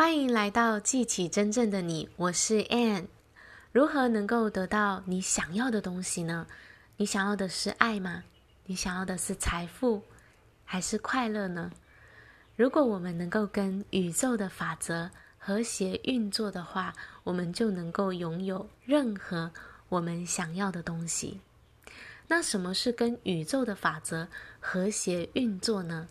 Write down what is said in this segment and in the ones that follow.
欢迎来到记起真正的你，我是 Anne。如何能够得到你想要的东西呢？你想要的是爱吗？你想要的是财富，还是快乐呢？如果我们能够跟宇宙的法则和谐运作的话，我们就能够拥有任何我们想要的东西。那什么是跟宇宙的法则和谐运作呢？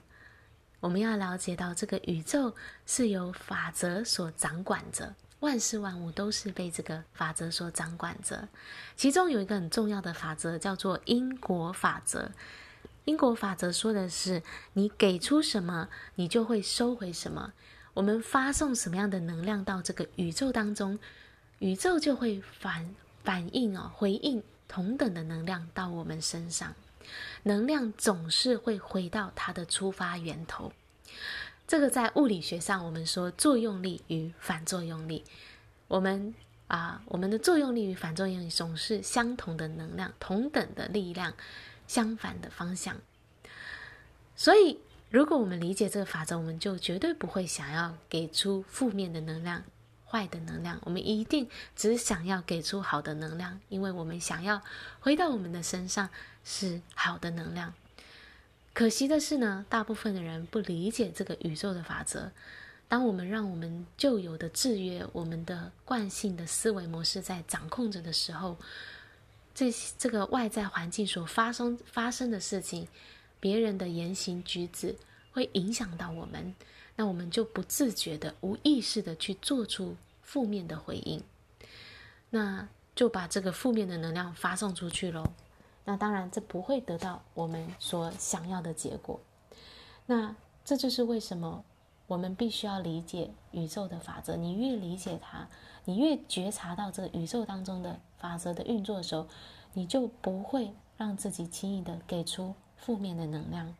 我们要了解到，这个宇宙是由法则所掌管着，万事万物都是被这个法则所掌管着。其中有一个很重要的法则，叫做因果法则。因果法则说的是，你给出什么，你就会收回什么。我们发送什么样的能量到这个宇宙当中，宇宙就会反反应哦，回应同等的能量到我们身上。能量总是会回到它的出发源头。这个在物理学上，我们说作用力与反作用力。我们啊，我们的作用力与反作用力总是相同的能量，同等的力量，相反的方向。所以，如果我们理解这个法则，我们就绝对不会想要给出负面的能量。坏的能量，我们一定只想要给出好的能量，因为我们想要回到我们的身上是好的能量。可惜的是呢，大部分的人不理解这个宇宙的法则。当我们让我们旧有的制约、我们的惯性的思维模式在掌控着的时候，这这个外在环境所发生发生的事情，别人的言行举止会影响到我们。那我们就不自觉的、无意识的去做出负面的回应，那就把这个负面的能量发送出去喽。那当然，这不会得到我们所想要的结果。那这就是为什么我们必须要理解宇宙的法则。你越理解它，你越觉察到这个宇宙当中的法则的运作的时候，你就不会让自己轻易的给出负面的能量。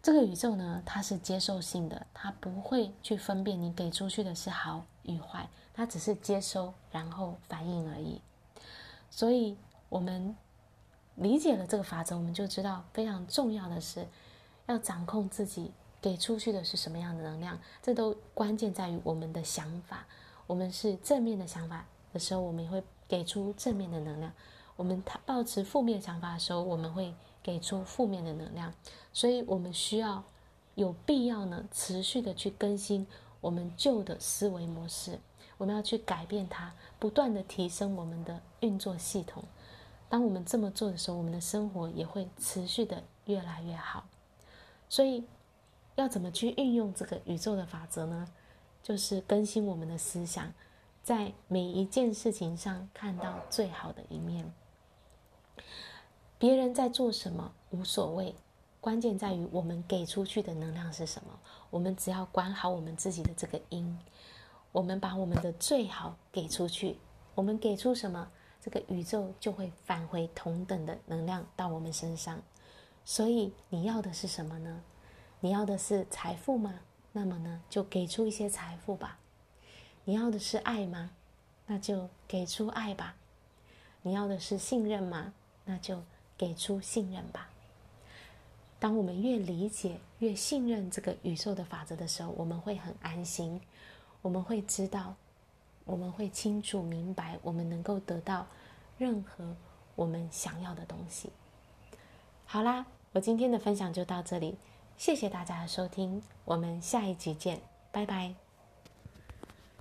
这个宇宙呢，它是接受性的，它不会去分辨你给出去的是好与坏，它只是接收然后反应而已。所以，我们理解了这个法则，我们就知道非常重要的是要掌控自己给出去的是什么样的能量。这都关键在于我们的想法。我们是正面的想法的时候，我们也会给出正面的能量；我们抱持负面想法的时候，我们会。给出负面的能量，所以我们需要有必要呢，持续的去更新我们旧的思维模式。我们要去改变它，不断的提升我们的运作系统。当我们这么做的时候，我们的生活也会持续的越来越好。所以，要怎么去运用这个宇宙的法则呢？就是更新我们的思想，在每一件事情上看到最好的一面。别人在做什么无所谓，关键在于我们给出去的能量是什么。我们只要管好我们自己的这个因，我们把我们的最好给出去。我们给出什么，这个宇宙就会返回同等的能量到我们身上。所以你要的是什么呢？你要的是财富吗？那么呢，就给出一些财富吧。你要的是爱吗？那就给出爱吧。你要的是信任吗？那就。给出信任吧。当我们越理解、越信任这个宇宙的法则的时候，我们会很安心。我们会知道，我们会清楚明白，我们能够得到任何我们想要的东西。好啦，我今天的分享就到这里，谢谢大家的收听，我们下一集见，拜拜。